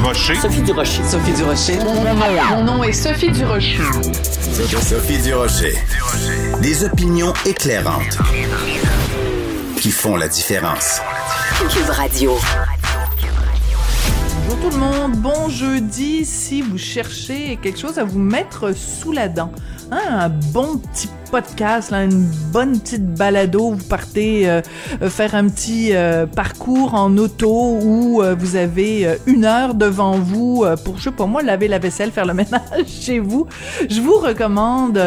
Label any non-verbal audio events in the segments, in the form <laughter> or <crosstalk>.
Durocher. Sophie Durocher. Sophie Durocher. Mon nom est Sophie Durocher. Sophie Durocher. Des opinions éclairantes qui font la différence. Cube Radio. Bonjour tout le monde, bon jeudi si vous cherchez quelque chose à vous mettre sous la dent. Hein, un bon petit podcast, là, une bonne petite balado, vous partez euh, faire un petit euh, parcours en auto où euh, vous avez une heure devant vous pour, je sais pas moi, laver la vaisselle, faire le <laughs> ménage chez vous. Je vous recommande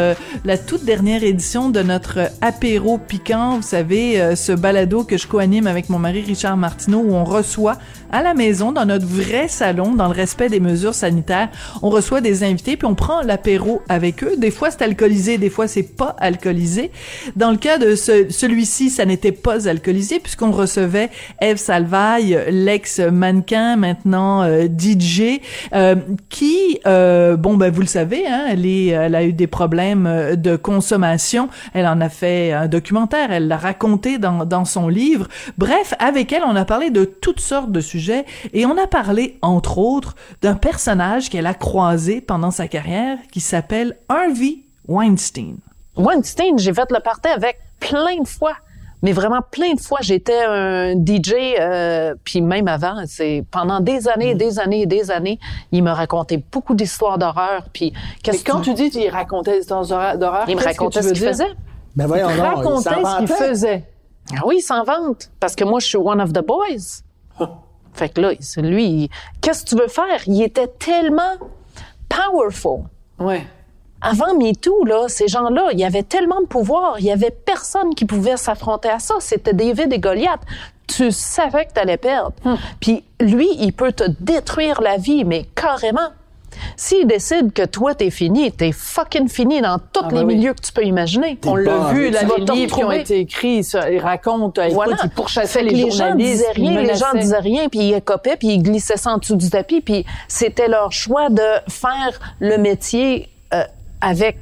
la toute dernière édition de notre apéro piquant, vous savez, ce balado que je co-anime avec mon mari Richard Martineau où on reçoit à la maison, dans notre vrai salon, dans le respect des mesures sanitaires, on reçoit des invités puis on prend l'apéro avec eux. Des fois c'est alcoolisé, des fois c'est pas alcoolisé. Dans le cas de ce, celui-ci, ça n'était pas alcoolisé puisqu'on recevait Eve Salvaille, l'ex-mannequin, maintenant euh, DJ, euh, qui, euh, bon ben vous le savez, hein, elle, a eu des problèmes de consommation. Elle en a fait un documentaire, elle l'a raconté dans son livre. Bref, avec elle, on a parlé de toutes sortes de sujets et on a parlé, entre autres, d'un personnage qu'elle a croisé pendant sa carrière qui s'appelle Harvey Weinstein. Weinstein, j'ai fait le party avec plein de fois. Mais vraiment plein de fois, j'étais un DJ, euh, puis même avant, c'est pendant des années, mm. des années, des années, il me racontait beaucoup d'histoires d'horreur. Puis qu'est-ce quand tu dis qu'il racontait des histoires d'horreur, il me racontait ce qu'il faisait. Ben voyons il racontait ce qu'il faisait. Ah oui, il s'en vante parce que moi, je suis one of the boys. Fait que là, lui, qu'est-ce que tu veux faire? Il était tellement powerful. Ouais. Avant MeToo, là, ces gens-là, il y avait tellement de pouvoir, il y avait personne qui pouvait s'affronter à ça. C'était David et Goliath. Tu savais que tu allais perdre. Hmm. Puis lui, il peut te détruire la vie, mais carrément. S'il décide que toi, t'es fini, t'es fucking fini dans tous ah, les ben milieux que tu peux imaginer. On l'a vu, là, les livres qui ont été écrits, ça, ils racontent, voilà. écoute, ils pourchassaient les, les gens disaient rien, les gens disaient rien, puis ils copaient, puis ils glissaient ça en dessous du tapis, puis c'était leur choix de faire le métier euh, avec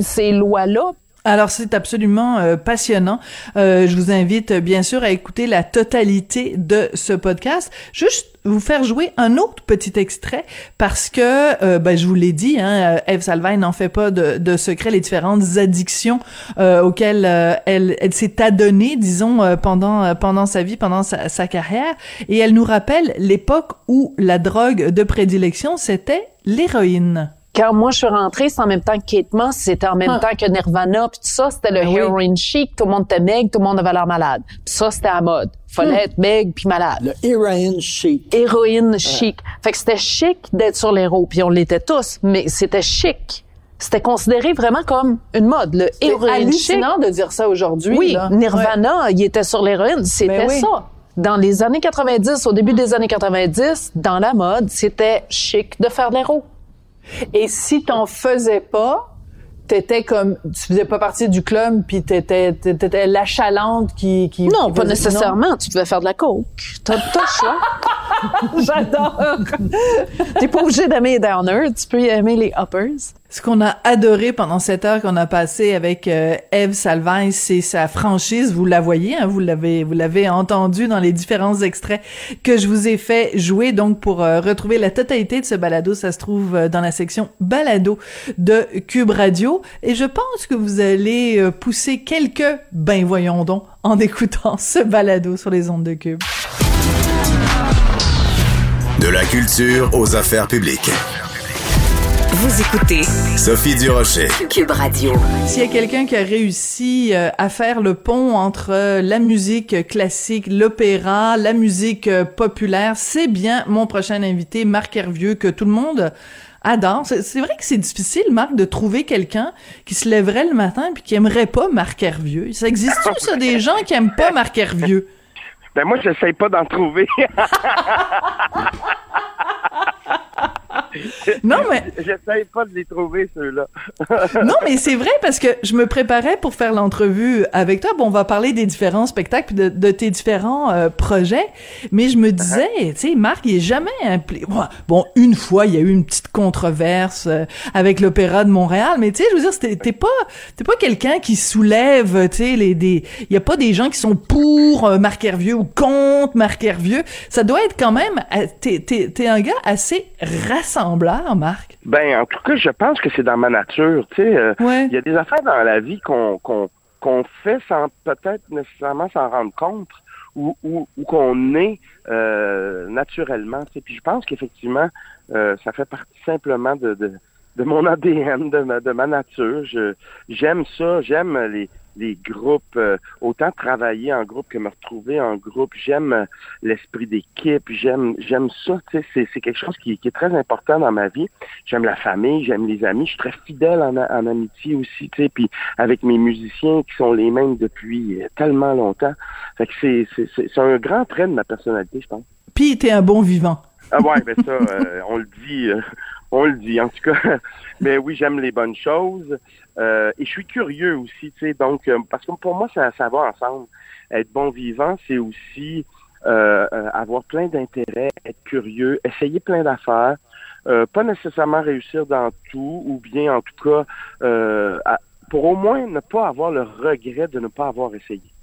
ces lois-là, alors c'est absolument euh, passionnant. Euh, je vous invite bien sûr à écouter la totalité de ce podcast. Juste vous faire jouer un autre petit extrait parce que, euh, ben, je vous l'ai dit, hein, Eve Salvain n'en fait pas de, secret les différentes addictions auxquelles elle, elle s'est adonnée, disons, pendant pendant sa vie, pendant sa, sa carrière, et elle nous rappelle l'époque où la drogue de prédilection c'était l'héroïne. Quand moi je suis rentrée, c'est en même temps que Kate Moss, c'était en même ah. temps que Nirvana, puis tout ça, c'était le ah heroin chic, tout le monde était meg, tout le monde avait l'air malade. Puis ça, c'était à mode. Fallait hmm. être meg puis malade. Le héroïne chic. Héroïne chic. Fait que c'était chic d'être sur les roues, puis on l'était tous, mais c'était chic. C'était considéré vraiment comme une mode, le héroïne hallucinant de dire ça aujourd'hui. Oui, Nirvana, il était sur l'héroïne, c'était ben ça. Dans les années 90, au début des années 90, dans la mode, c'était chic de faire de l'héros. Et si t'en faisais pas, t'étais comme tu faisais pas partie du club puis t'étais t'étais l'achalante qui qui non pas nécessairement. Tu pouvais faire de la coke. T'as pas le choix. <laughs> J'adore. <laughs> T'es pas obligé d'aimer les downers. Tu peux y aimer les uppers ce qu'on a adoré pendant cette heure qu'on a passé avec euh, Eve Salvain, c'est sa franchise. Vous la voyez, hein, vous l'avez, vous l'avez entendu dans les différents extraits que je vous ai fait jouer. Donc, pour euh, retrouver la totalité de ce balado, ça se trouve euh, dans la section balado de Cube Radio. Et je pense que vous allez pousser quelques, ben voyons donc, en <laughs> écoutant ce balado sur les ondes de Cube. De la culture aux affaires publiques. Vous écoutez Sophie Durocher, Cube Radio. S'il y a quelqu'un qui a réussi euh, à faire le pont entre euh, la musique classique, l'opéra, la musique euh, populaire, c'est bien mon prochain invité, Marc Hervieux, que tout le monde adore. C'est vrai que c'est difficile, Marc, de trouver quelqu'un qui se lèverait le matin puis qui aimerait pas Marc Hervieux. Ça existe tout ça, des <laughs> gens qui aiment pas Marc Hervieux? Ben moi, j'essaye pas d'en trouver. <laughs> Non, mais J'essaye pas de les trouver, ceux-là. <laughs> non, mais c'est vrai parce que je me préparais pour faire l'entrevue avec toi. Bon, on va parler des différents spectacles puis de, de tes différents euh, projets, mais je me disais, tu sais, Marc, il est jamais impliqué. Bon, une fois, il y a eu une petite controverse euh, avec l'Opéra de Montréal, mais tu sais, je veux dire, t'es pas, t'es pas quelqu'un qui soulève, tu sais, les des, il y a pas des gens qui sont pour euh, Marc Hervieux ou contre Marc Hervieux. Ça doit être quand même, euh, t'es, t'es, t'es un gars assez Marc? Ben, en tout cas, je pense que c'est dans ma nature. Tu sais, euh, Ouais. il y a des affaires dans la vie qu'on fait sans peut-être nécessairement s'en rendre compte ou, ou, ou qu'on est euh, naturellement. Tu sais. Puis je pense qu'effectivement, euh, ça fait partie simplement de, de, de mon ADN, de ma, de ma nature. J'aime ça, j'aime les, les groupes, euh, autant travailler en groupe que me retrouver en groupe. J'aime euh, l'esprit d'équipe, j'aime j'aime ça. C'est c'est quelque chose qui, qui est très important dans ma vie. J'aime la famille, j'aime les amis. Je suis très fidèle en amitié aussi, tu sais. Puis avec mes musiciens qui sont les mêmes depuis euh, tellement longtemps. Fait que c'est c'est- c'est c'est un grand trait de ma personnalité, je pense. Puis t'es un bon vivant. Ah ouais, ben ça, euh, on le dit, euh, on le dit en tout cas. <laughs> Mais oui, j'aime les bonnes choses euh, et je suis curieux aussi, tu sais. Donc, euh, parce que pour moi, ça, ça va ensemble. Être bon vivant, c'est aussi euh, euh, avoir plein d'intérêts, être curieux, essayer plein d'affaires, pas nécessairement réussir dans tout, ou bien en tout cas, à- pour au moins ne pas avoir le regret de ne pas avoir essayé.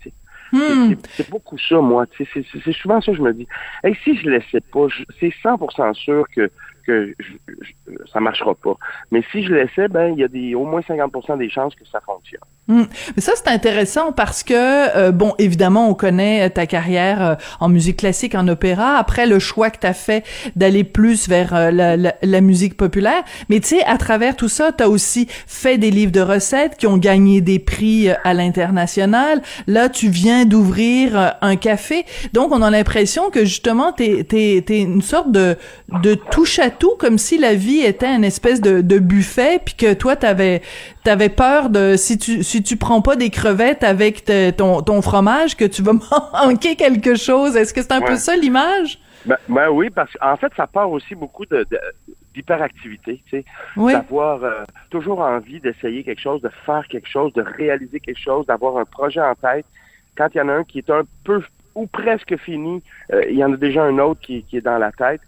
C'est- Hmm. c'est- beaucoup ça, moi. C'est c'est- c'est souvent ça que je me dis. Hey, si je laissais pas, c'est 100% sûr que que je- je- ça marchera pas. Mais si je laissais, ben il y a des au moins 50% des chances que ça fonctionne. Hmm. Mais ça, c'est intéressant parce que, euh, bon, évidemment, on connaît ta carrière euh, en musique classique, en opéra. Après, le choix que tu as fait d'aller plus vers euh, la, la- la musique populaire. Mais tu sais, à travers tout ça, tu as aussi fait des livres de recettes qui ont gagné des prix euh, à l'international. Là, tu viens d'ouvrir euh, un café. Donc, on a l'impression que, justement, tu es, une sorte de, de touche-à-tout, comme si la vie était une espèce de, de buffet, puis que toi, t'avais t'avais peur de si tu si tu prends pas des crevettes avec te- ton ton fromage que tu vas <laughs> manquer quelque chose. Est-ce que c'est un peu ça l'image? Ben, ben oui, parce qu'en fait, ça part aussi beaucoup de, de- d'hyperactivité, tu sais, Oui. d'avoir euh, toujours envie d'essayer quelque chose, de faire quelque chose, de réaliser quelque chose, d'avoir un projet en tête. Quand il y en a un qui est un peu ou presque fini, euh, il y en a déjà un autre qui, qui est dans la tête.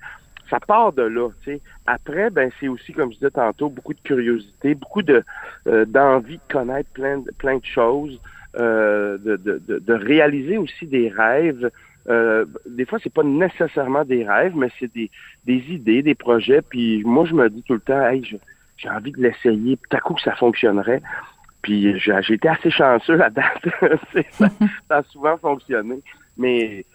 Ça part de là, tu sais. Après, ben c'est aussi, comme je disais tantôt, beaucoup de curiosité, beaucoup de euh, d'envie de connaître plein de, plein de choses, euh, de, de, de, de réaliser aussi des rêves. Euh, des fois, c'est pas nécessairement des rêves, mais c'est des, des idées, des projets. Puis moi, je me dis tout le temps, hey, j'ai envie de l'essayer. Tout à coup, que ça fonctionnerait. Puis j'ai été assez chanceux à date. <laughs> Ça, <laughs> ça a souvent fonctionné. Mais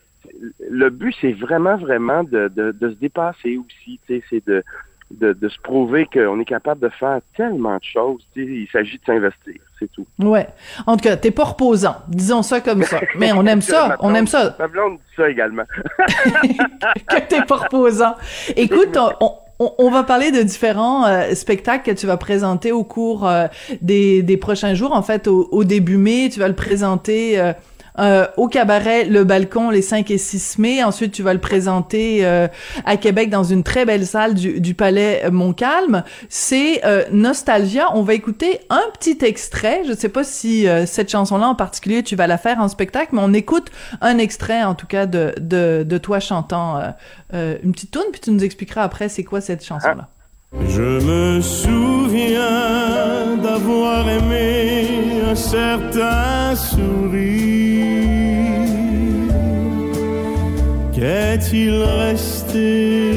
le but, c'est vraiment, vraiment de, de, de se dépasser aussi. tu sais, C'est de, de, de se prouver qu'on est capable de faire tellement de choses. tu sais, Il s'agit de s'investir, c'est tout. Ouais. En tout cas, t'es pas reposant. Disons ça comme ça. <laughs> Mais on aime ça. On aime ça. Ma blonde dit ça également. <laughs> <laughs> que t'es pas reposant. Écoute, on, on, on va parler de différents euh, spectacles que tu vas présenter au cours euh, des, des prochains jours. En fait, au, au début mai, tu vas le présenter euh, euh, au cabaret Le Balcon les 5 et 6 mai. Ensuite, tu vas le présenter euh, à Québec dans une très belle salle du, du Palais Montcalm. C'est euh, Nostalgia. On va écouter un petit extrait. Je sais pas si euh, cette chanson-là en particulier, tu vas la faire en spectacle, mais on écoute un extrait, en tout cas, de, de, de toi chantant euh, euh, une petite tune, puis tu nous expliqueras après c'est quoi cette chanson-là. Je me souviens d'avoir aimé un certain sourire. Qu'est-il resté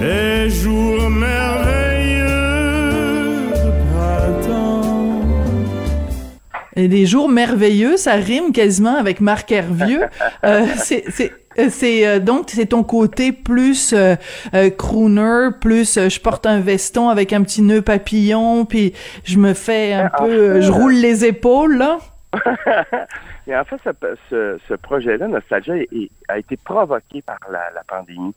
des jours merveilleux de printemps? Et des jours merveilleux, ça rime quasiment avec Marc Hervieux. Euh, c'est c'est euh, c'est euh, donc c'est ton côté plus euh, euh, crooner, plus euh, je porte un veston avec un petit nœud papillon, puis je me fais un En peu, fait, euh, je roule les épaules là. <laughs> Et en fait, ce, ce, ce projet-là, Nostalgia, a été provoqué par la, la pandémie.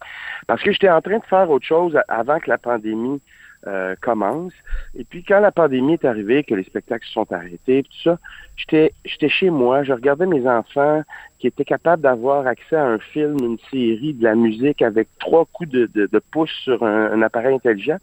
Parce que j'étais en train de faire autre chose avant que la pandémie euh, commence. Et puis quand la pandémie est arrivée, que les spectacles se sont arrêtés, tout ça, j'étais j'étais chez moi, je regardais mes enfants qui étaient capables d'avoir accès à un film, une série, de la musique avec trois coups de, de, pouce sur un appareil intelligent.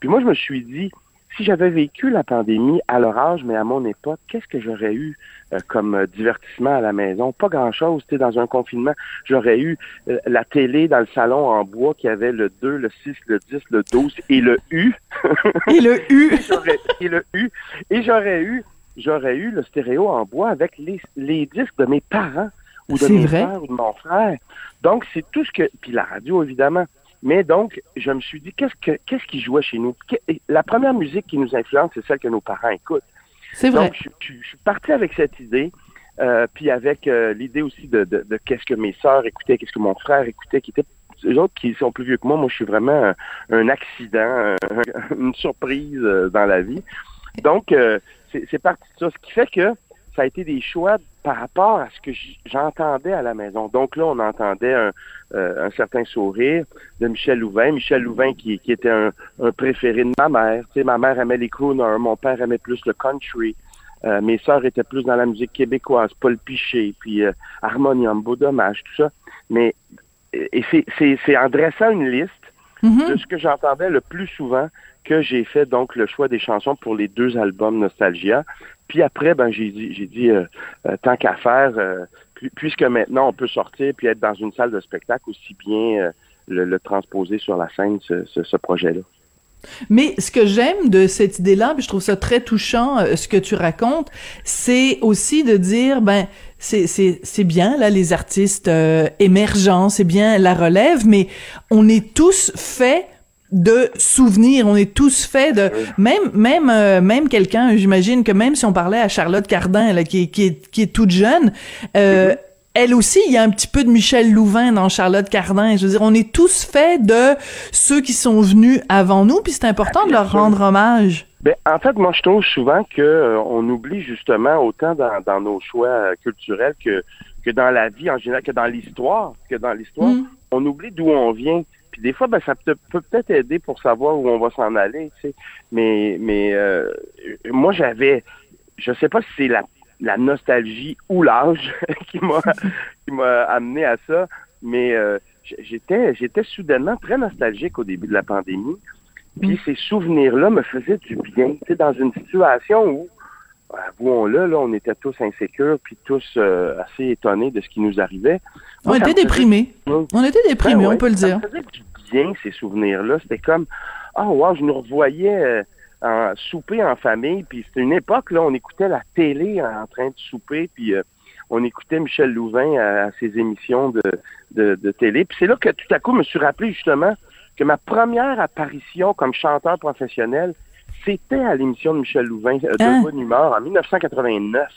Puis moi, je me suis dit, si j'avais vécu la pandémie à leur âge, mais à mon époque, qu'est-ce que j'aurais eu euh, comme euh, divertissement à la maison? Pas grand-chose, tu sais, dans un confinement. J'aurais eu euh, la télé dans le salon en bois qui avait le 2, le 6, le 10, le 12 <laughs> et le U. Et le U. Et le U. Et j'aurais eu, j'aurais eu le stéréo en bois avec les, les disques de mes parents ou de mes frères ou de mon frère. Donc, c'est tout ce que... Puis la radio, évidemment. Mais donc, je me suis dit, qu'est-ce que qu'est-ce qui jouait chez nous? La première musique qui nous influence, c'est celle que nos parents écoutent. C'est vrai. Donc, je, je- je suis parti avec cette idée, euh, puis avec euh, l'idée aussi de, de, de qu'est-ce que mes sœurs écoutaient, qu'est-ce que mon frère écoutait, qui étaient eux autres qui sont plus vieux que moi. Moi, je suis vraiment un, un accident, un- <laughs> une surprise euh, dans la vie. Donc, euh, c'est c'est parti de ça. Ce qui fait que ça a été des choix par rapport à ce que j'entendais à la maison. Donc là, on entendait un, euh, un certain sourire de Michel Louvain. Michel Louvain qui, qui était un, un préféré de ma mère. Tu sais, ma mère aimait les crooners, mon père aimait plus le country. Euh, mes sœurs étaient plus dans la musique québécoise, Paul Piché, puis euh, Harmonium, Beau Dommage, tout ça. Mais et c'est- en dressant une liste Mhm. de ce que j'entendais le plus souvent que j'ai fait donc le choix des chansons pour les deux albums Nostalgia. Puis après, ben j'ai dit, j'ai dit euh, euh, tant qu'à faire, euh, pu- puisque maintenant on peut sortir puis être dans une salle de spectacle, aussi bien euh, le, le transposer sur la scène, ce, ce, ce projet-là. Mais ce que j'aime de cette idée-là, puis je trouve ça très touchant, ce que tu racontes, c'est aussi de dire, ben, c'est c'est c'est bien là les artistes euh, émergents, c'est bien la relève, mais on est tous faits de souvenirs, on est tous faits de même même euh, même quelqu'un, j'imagine que même si on parlait à Charlotte Cardin là, qui est qui est qui est toute jeune, euh, elle aussi, il y a un petit peu de Michel Louvain dans Charlotte Cardin. Je veux dire, on est tous faits de ceux qui sont venus avant nous, puis c'est important de Bien leur sûr. rendre hommage. Ben, en fait, moi, je trouve souvent que euh, on oublie justement autant dans, dans nos choix culturels que, que dans la vie en général, que dans l'histoire, que dans l'histoire, Mm. on oublie d'où on vient. Puis des fois, ben, ça peut, peut peut-être aider pour savoir où on va s'en aller, tu sais. Mais, mais euh, moi, j'avais, je sais pas si c'est la, la nostalgie ou l'âge <laughs> qui m'a <laughs> qui m'a amené à ça, mais euh, j'étais j'étais soudainement très nostalgique au début de la pandémie. Puis ces souvenirs-là me faisaient du bien, tu sais, dans une situation où, avouons-le, là, on était tous insécures, puis tous euh, assez étonnés de ce qui nous arrivait. On Moi, ça était faisait déprimés. On était déprimés, Ben ouais, on peut le ça dire. me faisait du bien, ces souvenirs-là. C'était comme, oh wow, je nous revoyais euh, en souper en famille, puis c'était une époque, là, on écoutait la télé en train de souper, puis euh, on écoutait Michel Louvain à, à ses émissions de, de, de télé. Puis c'est là que tout à coup, je me suis rappelé justement que ma première apparition comme chanteur professionnel, c'était à l'émission de Michel Louvain, euh, de Hein? Bonne Humeur, en 1989.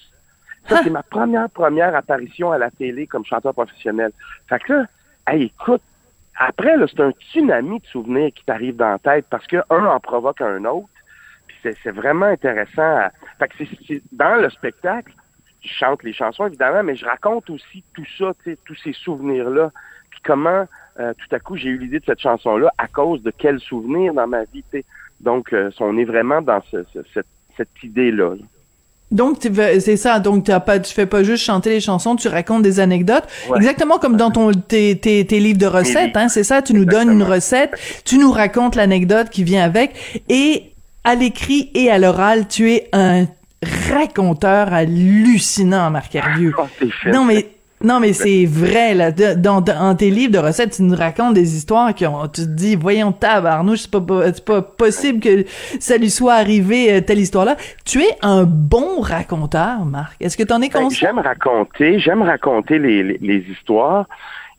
Ça, c'est ma première, première apparition à la télé comme chanteur professionnel. Fait que là, hey, écoute, après, là, c'est un tsunami de souvenirs qui t'arrive dans la tête parce que un en provoque un autre. Puis c'est, c'est vraiment intéressant. à- Fait que c'est, dans le spectacle, je chante les chansons, évidemment, mais je raconte aussi tout ça, tous ces souvenirs-là. Puis comment, euh, tout à coup, j'ai eu l'idée de cette chanson-là à cause de quels souvenirs dans ma vie, tu sais. Donc, euh, on est vraiment dans ce- ce- cette, cette idée-là. là. Donc c'est ça. Donc t'as pas, tu fais pas juste chanter les chansons, tu racontes des anecdotes, Ouais. exactement comme dans ton tes, tes, tes livres de recettes. Hein, c'est ça. Tu nous donnes une recette, tu nous racontes l'anecdote qui vient avec, et à l'écrit et à l'oral, tu es un raconteur hallucinant, Marc Hervieux. Oh. Non mais non mais c'est vrai là. De- dans, dans tes livres de recettes tu nous racontes des histoires qui ont tu te dis voyons tabarnouche c'est pas c'est pas possible que ça lui soit arrivé euh, telle histoire là tu es un bon raconteur Marc. Est-ce que t'en es Ben, conscient? j'aime raconter, j'aime raconter les, les, les histoires.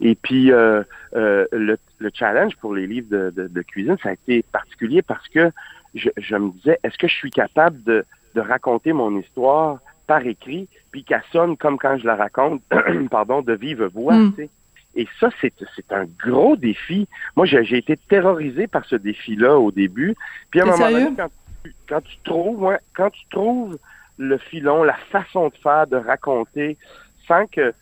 Et puis euh, euh, le, le challenge pour les livres de, de, de cuisine, ça a été particulier parce que je, je me disais, est-ce que je suis capable de, de raconter mon histoire par écrit, puis qu'elle sonne comme quand je la raconte, <clears throat> pardon, de vive voix. Mm. tu sais. Et ça, c'est c'est un gros défi. Moi, j'ai j'ai été terrorisé par ce défi-là au début. Puis à un moment sérieux? donné, quand tu, quand tu trouves, ouais, quand tu trouves le filon, la façon de faire, de raconter, sans que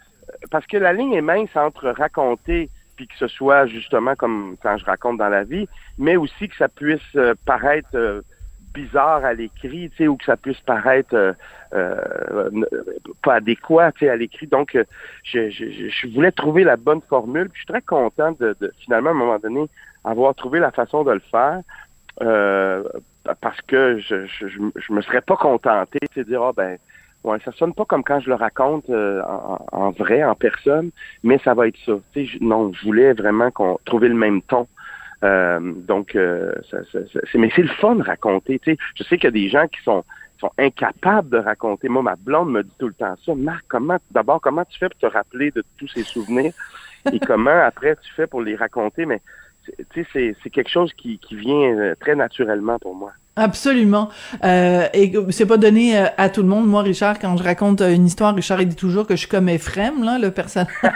parce que la ligne est mince entre raconter puis que ce soit justement comme quand je raconte dans la vie, mais aussi que ça puisse euh, paraître euh, bizarre à l'écrit, tu sais, ou que ça puisse paraître euh, euh, pas adéquat, tu sais, à l'écrit. Donc, euh, je, je, voulais trouver la bonne formule. Puis je suis très content de, finalement à un moment donné avoir trouvé la façon de le faire. Parce que je, je, me serais pas contenté de dire ah ben ouais ça sonne pas comme quand je le raconte en, en, vrai en personne mais ça va être ça tu sais, non je voulais vraiment qu'on trouver le même ton donc euh, ça, ça, mais c'est le fun de raconter tu sais. Je sais qu'il y a des gens qui sont sont incapables de raconter. Moi ma blonde me dit tout le temps ça. Marc comment d'abord comment tu fais pour te rappeler de tous ces souvenirs? Et <laughs> comment après tu fais pour les raconter? Mais tu sais, c'est quelque chose qui, qui vient euh, très naturellement pour moi. Absolument. Euh, et c'est pas donné euh, à tout le monde. Moi, Richard, quand je raconte une histoire, Richard il dit toujours que je suis comme Ephraim, là, le personnage. <laughs>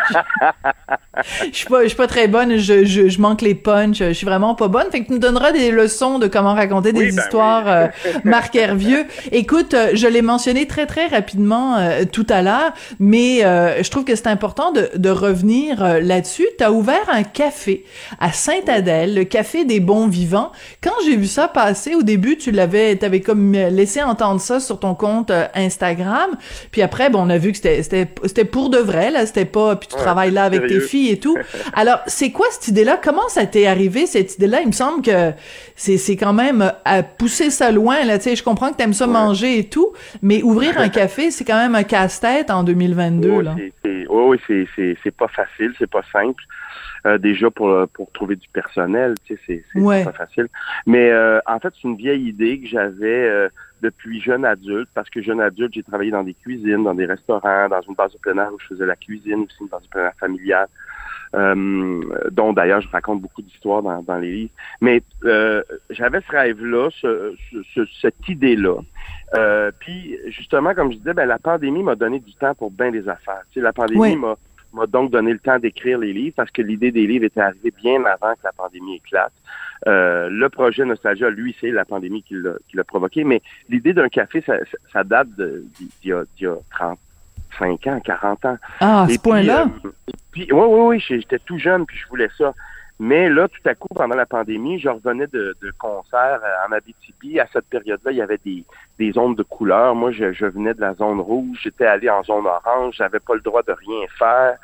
je suis pas, je suis pas très bonne. Je, je, je, manque les punchs. Je suis vraiment pas bonne. Fait que tu me donneras des leçons de comment raconter des oui, ben histoires, oui. euh, <laughs> Marc Hervieux. Écoute, je l'ai mentionné très très rapidement euh, tout à l'heure, mais euh, je trouve que c'est important de, de revenir là-dessus. Tu as ouvert un café à Sainte-Adèle, le café des bons vivants. Quand j'ai vu ça passer au début tu l'avais, t'avais comme laissé entendre ça sur ton compte euh, Instagram. Puis après, bon, on a vu que c'était, pour de vrai, là. C'était pas, puis tu Ouais, travailles là avec sérieux. tes filles et tout. <laughs> Alors, c'est quoi cette idée-là? Comment ça t'est arrivé, cette idée-là? Il me semble que c'est, c'est quand même euh, à pousser ça loin, là. Tu sais, je comprends que t'aimes ça Ouais. manger et tout, mais ouvrir un <laughs> café, c'est quand même un casse-tête en 2022, Oui, là. oui, oui, c'est, c'est, c'est pas facile, c'est pas simple. Euh, déjà pour euh, pour trouver du personnel, tu sais, c'est, c'est Ouais. pas facile. Mais euh, en fait, c'est une vieille idée que j'avais euh, depuis jeune adulte, parce que jeune adulte, j'ai travaillé dans des cuisines, dans des restaurants, dans une base de plein air où je faisais la cuisine, aussi une base de plein air familiale, euh, dont d'ailleurs je raconte beaucoup d'histoires dans, dans les livres. Mais euh, j'avais ce rêve-là, ce, ce- ce- cette idée-là. Euh, puis justement, comme je disais, ben, la pandémie m'a donné du temps pour bien des affaires. Tu sais, la pandémie Oui. m'a m'a donc donné le temps d'écrire les livres parce que l'idée des livres était arrivée bien avant que la pandémie éclate. Euh, le projet Nostalgia, lui, c'est la pandémie qui l'a qui l'a provoqué, mais l'idée d'un café, ça, ça- date d'il y, a- y a 35 ans, 40 ans. Ah, à ce point-là? euh, puis, oui, oui, oui, j'étais tout jeune, puis je voulais ça. Mais là, tout à coup, pendant la pandémie, je revenais de, de concerts euh, en Abitibi. À cette période-là, il y avait des, des zones de couleurs. Moi, je, je venais de la zone rouge. J'étais allé en zone orange. J'avais pas le droit de rien faire.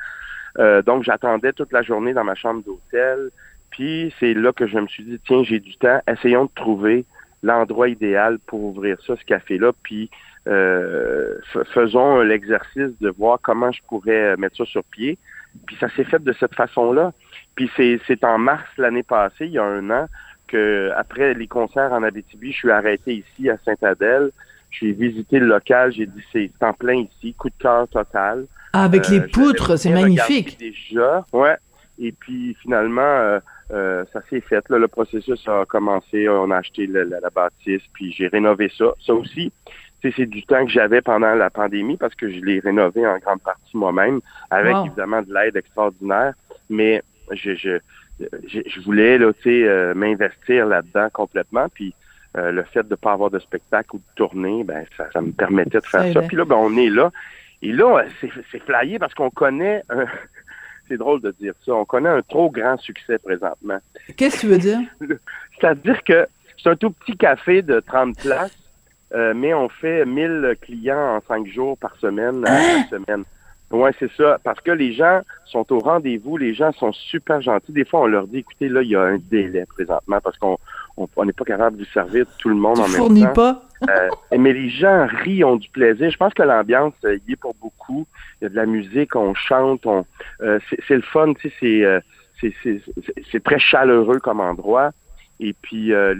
Euh, donc, j'attendais toute la journée dans ma chambre d'hôtel. Puis, c'est là que je me suis dit, tiens, j'ai du temps. Essayons de trouver l'endroit idéal pour ouvrir ça, ce café-là. Puis, euh, faisons l'exercice de voir comment je pourrais mettre ça sur pied. Puis ça s'est fait de cette façon-là. Puis c'est, c'est en mars l'année passée, il y a un an, que après les concerts en Abitibi, je suis arrêté ici à Sainte-Adèle. J'ai visité le local, j'ai dit c'est en plein ici, coup de cœur total. Ah, avec Euh, les j'avais poutres, c'est magnifique. Déjà, ouais. Et puis finalement, euh, euh, ça s'est fait. Là, le processus a commencé. On a acheté la, la bâtisse, puis j'ai rénové ça. Ça aussi, c'est du temps que j'avais pendant la pandémie parce que je l'ai rénové en grande partie moi-même, avec Wow. évidemment de l'aide extraordinaire. Mais je, je, je, je voulais là, tu sais, euh, m'investir là-dedans complètement. Puis euh, le fait de ne pas avoir de spectacle ou de tournée, ben ça, ça me permettait de faire ça. Puis là, ben, on est là. Et là, c'est c'est flyé parce qu'on connaît un... <laughs> C'est drôle de dire ça. On connaît un trop grand succès présentement. Qu'est-ce que tu veux dire? <laughs> C'est-à-dire que c'est un tout petit café de 30 places, euh, mais on fait 1000 clients en 5 jours par semaine Hein? semaine. Ouais, c'est ça. Parce que les gens sont au rendez-vous, les gens sont super gentils. Des fois, on leur dit, écoutez, là, il y a un délai présentement parce qu'on on on n'est pas capable de servir tout le monde Tu en même temps. pas? Euh, <laughs> mais les gens rient, ont du plaisir. Je pense que l'ambiance euh, y est pour beaucoup. Il y a de la musique, on chante, on euh, c'est le fun, tu sais, c'est euh, c'est c'est- c'est- c'est très chaleureux comme endroit. Et puis euh,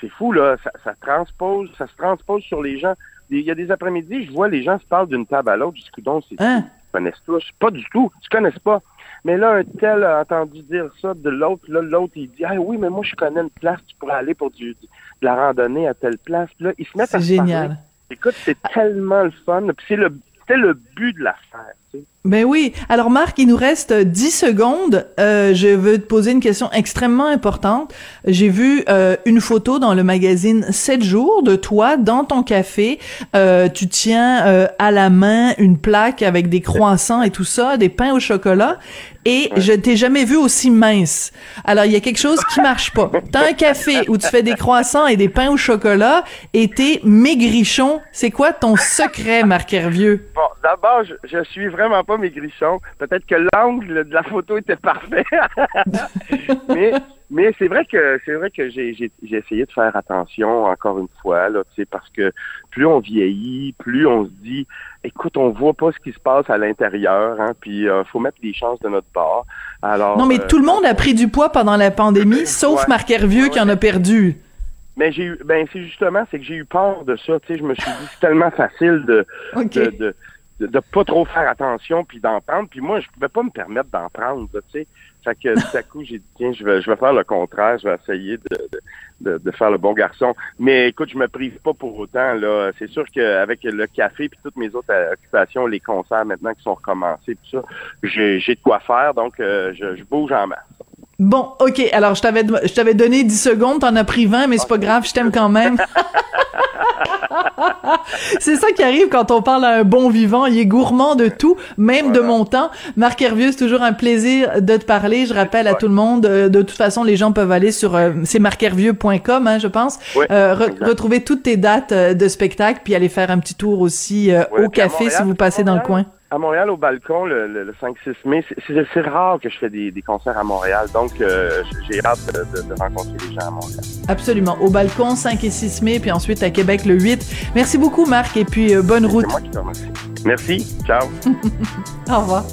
c'est fou là, ça, ça transpose, ça se transpose sur les gens. Il y a des après-midi, je vois les gens se parlent d'une table à l'autre. Je dis, c'est Hein? ils connaissent tous. Pas du tout. Ils se connaissent pas. Mais là, un tel a entendu dire ça de l'autre. Là, l'autre, il dit, ah oui, mais moi, je connais une place, tu pourrais aller pour du, de la randonnée à telle place. Là, ils se mettent C'est à parler. génial. Écoute, c'est tellement le fun. Puis c'est le, c'était le but de l'affaire. Sais. Ben oui. Alors Marc, il nous reste 10 secondes. Euh, je veux te poser une question extrêmement importante. J'ai vu euh, une photo dans le magazine 7 jours de toi dans ton café. Euh, tu tiens euh, à la main une plaque avec des croissants et tout ça, des pains au chocolat. Et je t'ai jamais vu aussi mince. Alors il y a quelque chose qui marche pas. T'as un café où tu fais des croissants et des pains au chocolat et t'es maigrichon. C'est quoi ton secret, Marc Hervieux? Bon, d'abord, je, je suis vraiment pas maigrichon. Peut-être que l'angle de la photo était parfait. <laughs> mais mais c'est vrai que c'est vrai que j'ai j'ai j'ai essayé de faire attention encore une fois là, tu sais parce que plus on vieillit, plus on se dit écoute, on voit pas ce qui se passe à l'intérieur hein, puis euh, faut mettre les chances de notre part. Alors Non, mais euh, tout le monde a pris du poids pendant la pandémie, <laughs> sauf Ouais. Marc Hervieux qui en a perdu. Mais j'ai eu, ben c'est justement, c'est que j'ai eu peur de ça. Tu sais, je me suis dit c'est tellement facile de, OK. de, de, de, de pas trop faire attention puis d'en prendre. Puis moi, je pouvais pas me permettre d'en prendre. Tu sais, fait que tout à coup, j'ai dit tiens, je vais, je vais faire le contraire. Je vais essayer de, de, de, faire le bon garçon. Mais écoute, je me prive pas pour autant. Là, c'est sûr qu'avec le café puis toutes mes autres occupations, les concerts maintenant qui sont recommencés, tout ça, j'ai, j'ai de quoi faire. Donc, euh, je, je bouge en masse. Bon, OK. Alors, je t'avais, je t'avais donné 10 secondes, t'en as pris 20, mais c'est pas grave, je t'aime quand même. <laughs> c'est ça qui arrive quand on parle à un bon vivant. Il est gourmand de tout, même de mon temps. Marc Hervieux, c'est toujours un plaisir de te parler. Je rappelle à tout le monde, euh, de toute façon, les gens peuvent aller sur, euh, c'est marchervieux.com, hein, je pense, Oui, euh, re- retrouver toutes tes dates de spectacle, puis aller faire un petit tour aussi euh, au café si vous passez dans le coin. À Montréal, au balcon, le, le, le 5-6 mai, c'est- rare que je fais des, des concerts à Montréal. Donc, euh, j'ai hâte de, de- de rencontrer les gens à Montréal. Absolument. Au balcon, 5 et 6 mai, puis ensuite à Québec le 8. Merci beaucoup, Marc, et puis euh, bonne route. C'est moi qui te remercie. Merci. Ciao. <laughs> Au revoir.